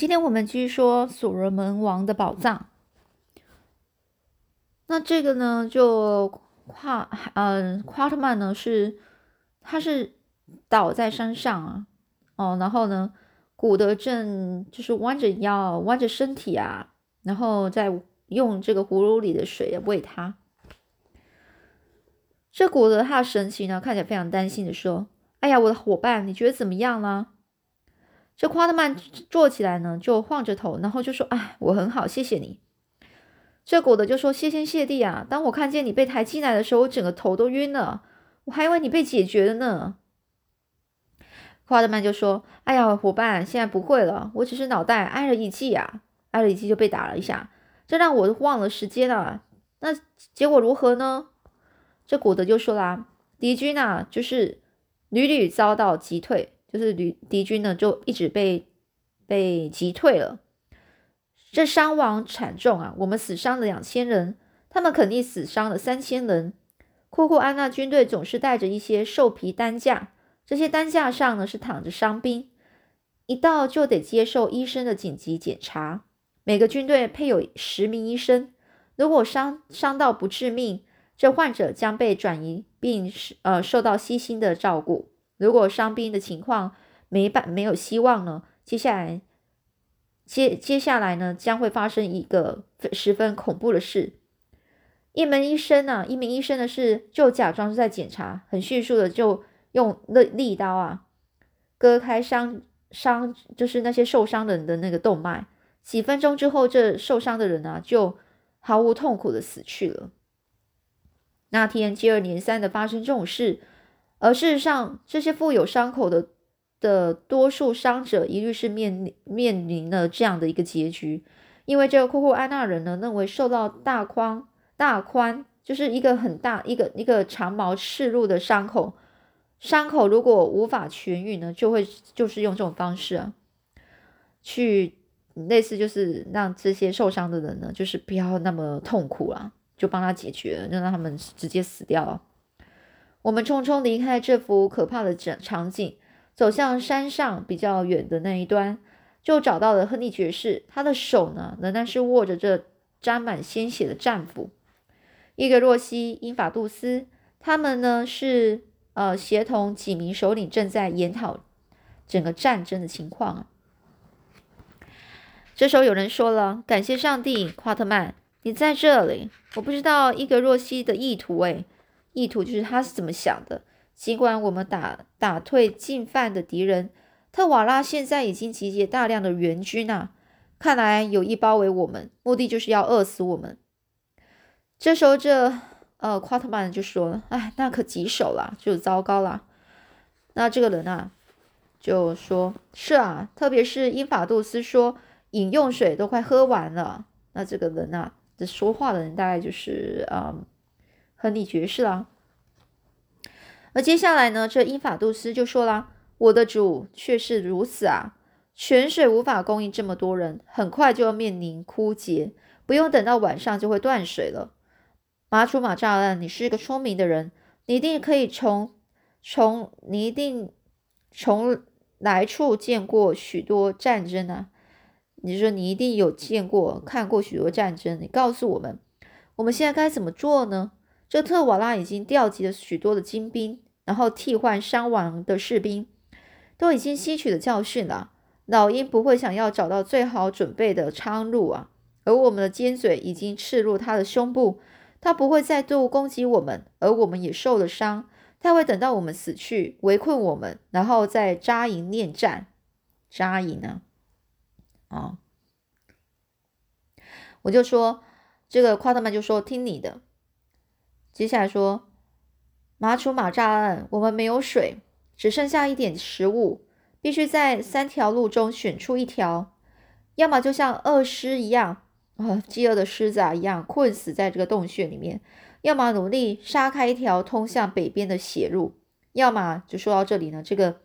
今天我们继续说所罗门王的宝藏。那这个呢，就夸嗯，夸特曼呢是他是倒在山上啊，哦，然后呢，古德正就是弯着腰、弯着身体啊，然后再用这个葫芦里的水喂他。这古德他神情呢，看起来非常担心的说：“哎呀，我的伙伴，你觉得怎么样呢？”这夸特曼坐起来呢，就晃着头，然后就说：“哎，我很好，谢谢你。”这古德就说：“谢天谢地啊！当我看见你被抬进来的时候，我整个头都晕了，我还以为你被解决了呢。”夸特曼就说：“哎呀，伙伴，现在不会了，我只是脑袋挨了一记啊，挨了一记就被打了一下，这让我忘了时间了。那结果如何呢？”这古德就说啦：“敌军啊，就是屡屡遭到击退。”就是旅敌军呢，就一直被被击退了，这伤亡惨重啊！我们死伤了两千人，他们肯定死伤了三千人。库库安娜军队总是带着一些兽皮担架，这些担架上呢是躺着伤兵，一到就得接受医生的紧急检查。每个军队配有十名医生，如果伤伤到不致命，这患者将被转移并呃受到悉心的照顾。如果伤兵的情况没办没有希望呢？接下来接接下来呢将会发生一个十分恐怖的事。一门医生呢，一名医生呢是就假装是在检查，很迅速的就用利利刀啊割开伤伤，就是那些受伤的人的那个动脉。几分钟之后，这受伤的人啊就毫无痛苦的死去了。那天接二连三的发生这种事。而事实上，这些富有伤口的的多数伤者，一律是面面临了这样的一个结局，因为这个库库安娜人呢，认为受到大宽大宽，就是一个很大一个一个长矛刺入的伤口，伤口如果无法痊愈呢，就会就是用这种方式啊，去类似就是让这些受伤的人呢，就是不要那么痛苦了，就帮他解决，就让他们直接死掉了。我们匆匆离开这幅可怕的场场景，走向山上比较远的那一端，就找到了亨利爵士。他的手呢，仍然是握着这沾满鲜血的战斧。伊格洛西、英法杜斯，他们呢是呃协同几名首领正在研讨整个战争的情况啊。这时候有人说了：“感谢上帝，夸特曼，你在这里。我不知道伊格洛西的意图，诶。意图就是他是怎么想的。尽管我们打打退进犯的敌人，特瓦拉现在已经集结大量的援军啊，看来有意包围我们，目的就是要饿死我们。这时候，这呃夸特曼就说了：“哎，那可棘手了，就糟糕了。”那这个人啊，就说：“是啊，特别是英法杜斯说饮用水都快喝完了。”那这个人啊，这说话的人大概就是啊。亨利爵士啦，而接下来呢，这英法杜斯就说啦：“我的主却是如此啊，泉水无法供应这么多人，很快就要面临枯竭，不用等到晚上就会断水了。”马楚马扎兰，你是一个聪明的人，你一定可以从从你一定从来处见过许多战争啊！你说你一定有见过看过许多战争，你告诉我们，我们现在该怎么做呢？这特瓦拉已经调集了许多的精兵，然后替换伤亡的士兵，都已经吸取了教训了。老鹰不会想要找到最好准备的苍鹭啊，而我们的尖嘴已经刺入他的胸部，他不会再度攻击我们，而我们也受了伤，他会等到我们死去，围困我们，然后再扎营练战。扎营呢？啊，我就说这个夸特曼就说听你的。接下来说，马楚马扎案，我们没有水，只剩下一点食物，必须在三条路中选出一条，要么就像饿狮一样，啊，饥饿的狮子啊一样困死在这个洞穴里面，要么努力杀开一条通向北边的血路，要么就说到这里呢，这个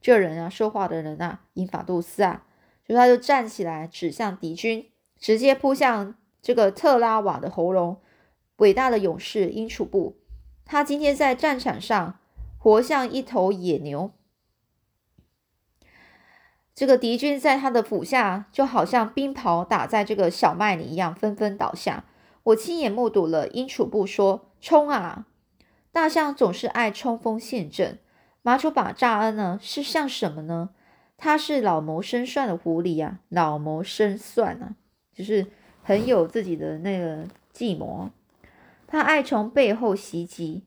这人啊，说话的人啊，英法杜斯啊，就他就站起来指向敌军，直接扑向这个特拉瓦的喉咙。伟大的勇士英楚布，他今天在战场上活像一头野牛。这个敌军在他的府下，就好像冰雹打在这个小麦里一样，纷纷倒下。我亲眼目睹了，英楚布说：“冲啊！”大象总是爱冲锋陷阵。马楚把扎恩呢，是像什么呢？他是老谋深算的狐狸啊，老谋深算啊，就是很有自己的那个计谋。他爱从背后袭击，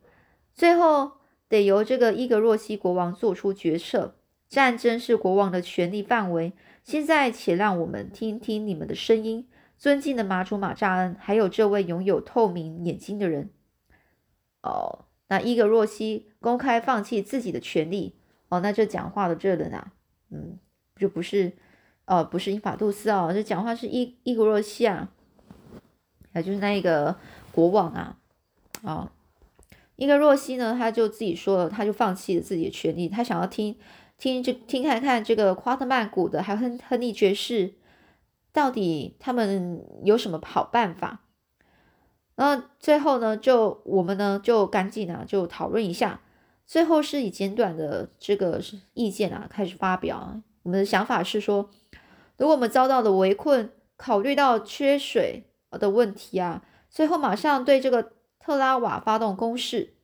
最后得由这个伊格若西国王做出决策。战争是国王的权力范围。现在，且让我们听听你们的声音，尊敬的马主马扎恩，还有这位拥有透明眼睛的人。哦，那伊格若西公开放弃自己的权利。哦，那这讲话的这人啊，嗯，就不是，哦，不是英法杜斯哦，这讲话是伊伊格若西啊，也就是那一个国王啊，啊，伊格若西呢，他就自己说了，他就放弃了自己的权利，他想要听。听这听看看这个夸特曼谷的，还有亨亨利爵士，到底他们有什么好办法？那最后呢，就我们呢就赶紧啊就讨论一下。最后是以简短的这个意见啊开始发表。我们的想法是说，如果我们遭到的围困，考虑到缺水的问题啊，最后马上对这个特拉瓦发动攻势。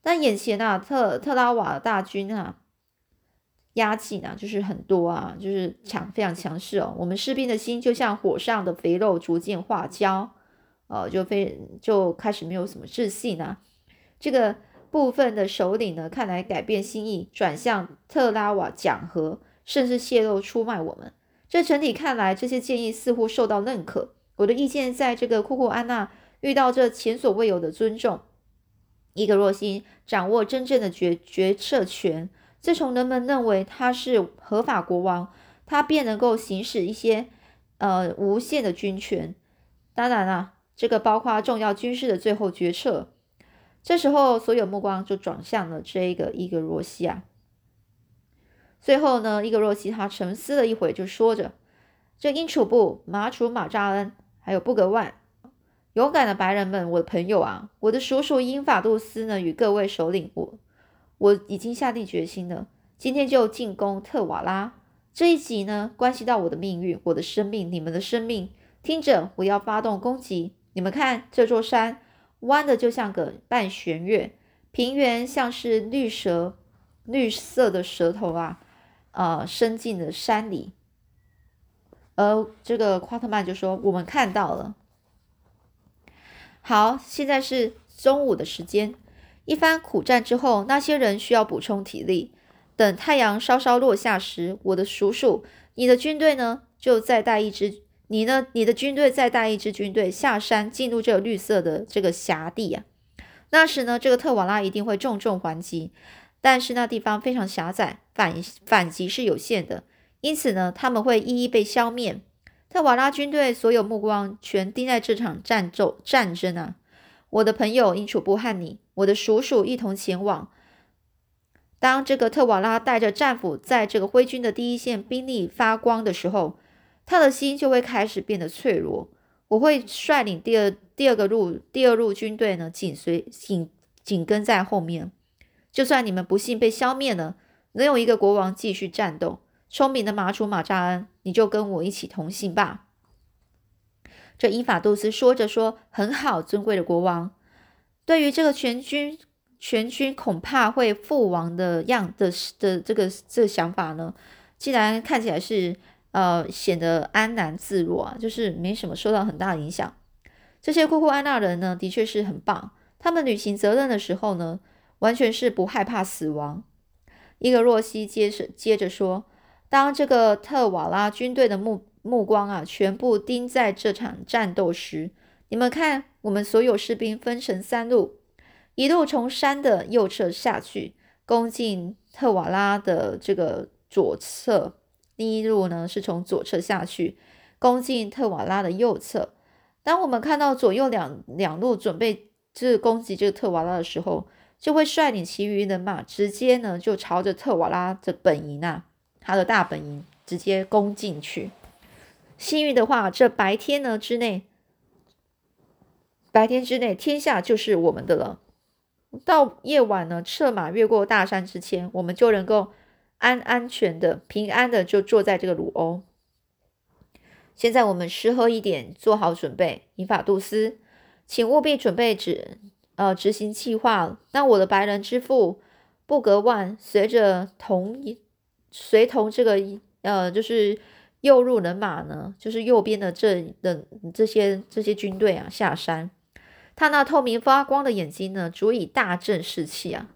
但眼前啊，特特拉瓦的大军啊。压境呢，就是很多啊，就是强，非常强势哦。我们士兵的心就像火上的肥肉，逐渐化焦，呃，就非就开始没有什么自信啊。这个部分的首领呢，看来改变心意，转向特拉瓦讲和，甚至泄露出卖我们。这整体看来，这些建议似乎受到认可。我的意见在这个库库安娜遇到这前所未有的尊重。伊格若西掌握真正的决决策权。自从人们认为他是合法国王，他便能够行使一些呃无限的军权。当然了，这个包括重要军事的最后决策。这时候，所有目光就转向了这个伊格若西啊。最后呢，伊格若西他沉思了一会，就说着：“这英楚布、马楚马扎恩，还有布格万，勇敢的白人们，我的朋友啊，我的叔叔英法杜斯呢，与各位首领我。”我已经下定决心了，今天就进攻特瓦拉。这一集呢，关系到我的命运、我的生命、你们的生命。听着，我要发动攻击。你们看，这座山弯的就像个半弦月，平原像是绿蛇、绿色的舌头啊，呃，伸进了山里。而这个夸特曼就说：“我们看到了。”好，现在是中午的时间。一番苦战之后，那些人需要补充体力。等太阳稍稍落下时，我的叔叔，你的军队呢，就再带一支，你呢，你的军队再带一支军队下山，进入这个绿色的这个辖地啊。那时呢，这个特瓦拉一定会重重还击，但是那地方非常狭窄，反反击是有限的，因此呢，他们会一一被消灭。特瓦拉军队所有目光全盯在这场战斗战争啊。我的朋友因楚布和你，我的叔叔一同前往。当这个特瓦拉带着战俘在这个灰军的第一线兵力发光的时候，他的心就会开始变得脆弱。我会率领第二第二个路第二路军队呢，紧随紧紧跟在后面。就算你们不幸被消灭了，能有一个国王继续战斗，聪明的马楚马扎恩，你就跟我一起同行吧。这伊法杜斯说着说：“很好，尊贵的国王。对于这个全军全军恐怕会覆亡的样的的这个这个想法呢，既然看起来是呃显得安然自若啊，就是没什么受到很大影响。这些库库安纳人呢，的确是很棒。他们履行责任的时候呢，完全是不害怕死亡。”伊格洛西接着接着说：“当这个特瓦拉军队的目。”目光啊，全部盯在这场战斗时，你们看，我们所有士兵分成三路，一路从山的右侧下去，攻进特瓦拉的这个左侧；另一路呢，是从左侧下去，攻进特瓦拉的右侧。当我们看到左右两两路准备就是攻击这个特瓦拉的时候，就会率领其余人马直接呢，就朝着特瓦拉的本营啊，他的大本营直接攻进去。幸运的话，这白天呢之内，白天之内，天下就是我们的了。到夜晚呢，策马越过大山之前，我们就能够安安全的、平安的就坐在这个鲁欧。现在我们吃喝一点，做好准备。引法杜斯，请务必准备执呃执行计划。那我的白人之父布格万随着同一随同这个呃就是右入人马呢，就是右边的这的这些这些军队啊下山。他那透明发光的眼睛呢，足以大振士气啊。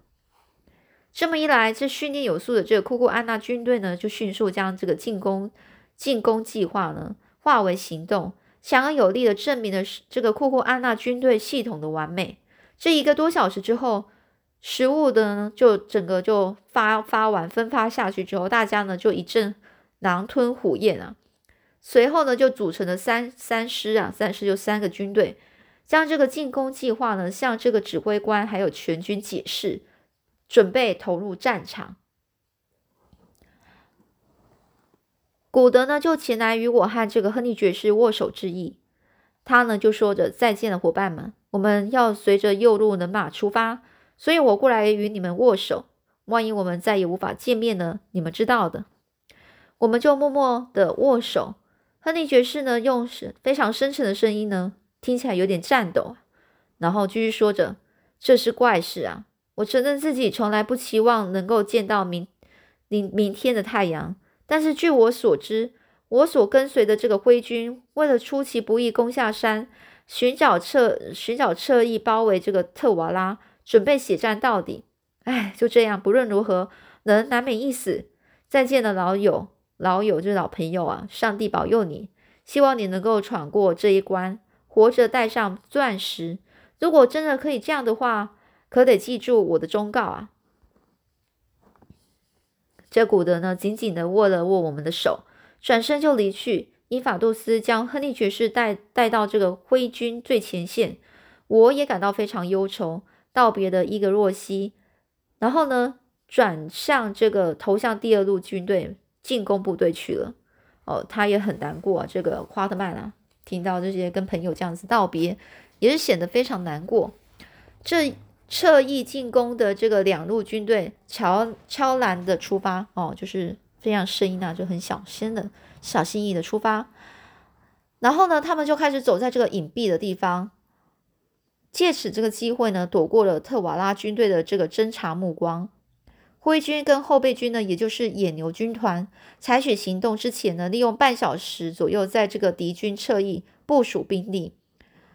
这么一来，这训练有素的这个库库安娜军队呢，就迅速将这个进攻进攻计划呢。化为行动，强而有力的证明了这个库库安娜军队系统的完美。这一个多小时之后，食物的呢就整个就发发完分发下去之后，大家呢就一阵狼吞虎咽啊。随后呢就组成了三三师啊，三师就三个军队，将这个进攻计划呢向这个指挥官还有全军解释，准备投入战场。古德呢，就前来与我和这个亨利爵士握手致意。他呢，就说着：“再见了，伙伴们，我们要随着右路人马出发，所以我过来与你们握手。万一我们再也无法见面呢？你们知道的。”我们就默默的握手。亨利爵士呢，用是非常深沉的声音呢，听起来有点颤抖，然后继续说着：“这是怪事啊！我承认自己从来不期望能够见到明明明天的太阳。”但是据我所知，我所跟随的这个灰军，为了出其不意攻下山，寻找侧寻找侧翼包围这个特瓦拉，准备血战到底。哎，就这样，不论如何，人难免一死。再见了，老友，老友就是老朋友啊！上帝保佑你，希望你能够闯过这一关，活着带上钻石。如果真的可以这样的话，可得记住我的忠告啊！这古德呢，紧紧的握了握我们的手，转身就离去。伊法杜斯将亨利爵士带带到这个灰军最前线，我也感到非常忧愁，道别的伊格若西，然后呢，转向这个投向第二路军队进攻部队去了。哦，他也很难过啊，这个夸特曼啊，听到这些跟朋友这样子道别，也是显得非常难过。这。侧翼进攻的这个两路军队悄悄然的出发哦，就是非常声音啊，就很小声的、小心翼翼的出发。然后呢，他们就开始走在这个隐蔽的地方，借此这个机会呢，躲过了特瓦拉军队的这个侦察目光。灰军跟后备军呢，也就是野牛军团，采取行动之前呢，利用半小时左右，在这个敌军侧翼部署兵力，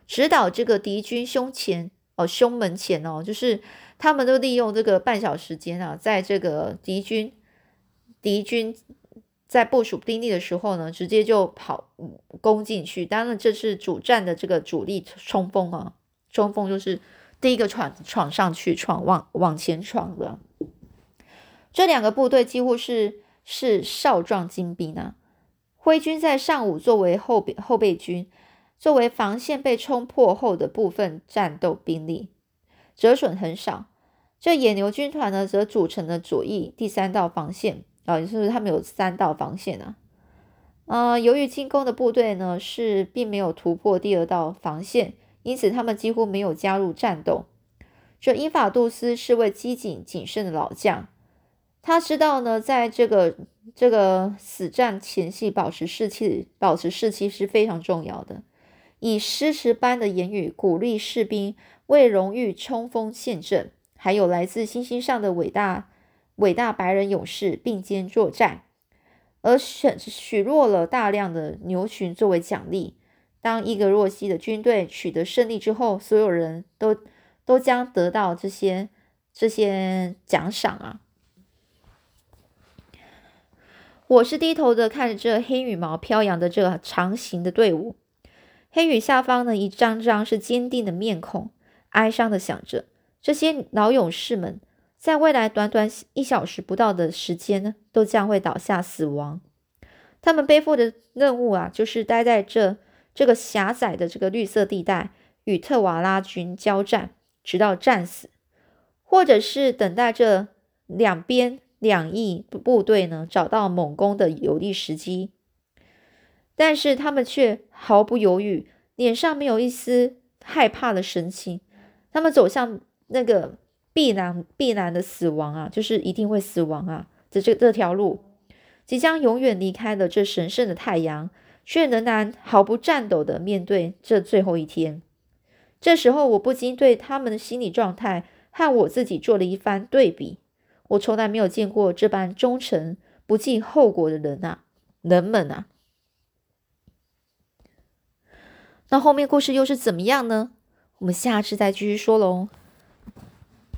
指导这个敌军胸前。哦，胸门前哦，就是他们都利用这个半小时间啊，在这个敌军敌军在部署兵力的时候呢，直接就跑攻进去。当然，这是主战的这个主力冲锋啊，冲锋就是第一个闯闯上去，闯往往前闯的。这两个部队几乎是是少壮精兵啊。灰军在上午作为后备后备军。作为防线被冲破后的部分战斗兵力，折损很少。这野牛军团呢，则组成了左翼第三道防线啊，也就是他们有三道防线啊。呃，由于进攻的部队呢是并没有突破第二道防线，因此他们几乎没有加入战斗。这英法杜斯是位机警谨慎的老将，他知道呢，在这个这个死战前夕保持士气，保持士气是非常重要的。以诗词般的言语鼓励士兵为荣誉冲锋陷阵，还有来自星星上的伟大伟大白人勇士并肩作战，而许许诺了大量的牛群作为奖励。当伊格若西的军队取得胜利之后，所有人都都将得到这些这些奖赏啊！我是低头的看着这黑羽毛飘扬的这长行的队伍。黑羽下方呢，一张张是坚定的面孔，哀伤的想着：这些老勇士们，在未来短短一小时不到的时间呢，都将会倒下死亡。他们背负的任务啊，就是待在这这个狭窄的这个绿色地带，与特瓦拉军交战，直到战死，或者是等待这两边两翼部队呢，找到猛攻的有利时机。但是他们却毫不犹豫，脸上没有一丝害怕的神情。他们走向那个必然必然的死亡啊，就是一定会死亡啊这这这条路，即将永远离开了这神圣的太阳，却仍然毫不颤抖的面对这最后一天。这时候，我不禁对他们的心理状态和我自己做了一番对比。我从来没有见过这般忠诚、不计后果的人啊，人们啊！那后面故事又是怎么样呢？我们下次再继续说喽。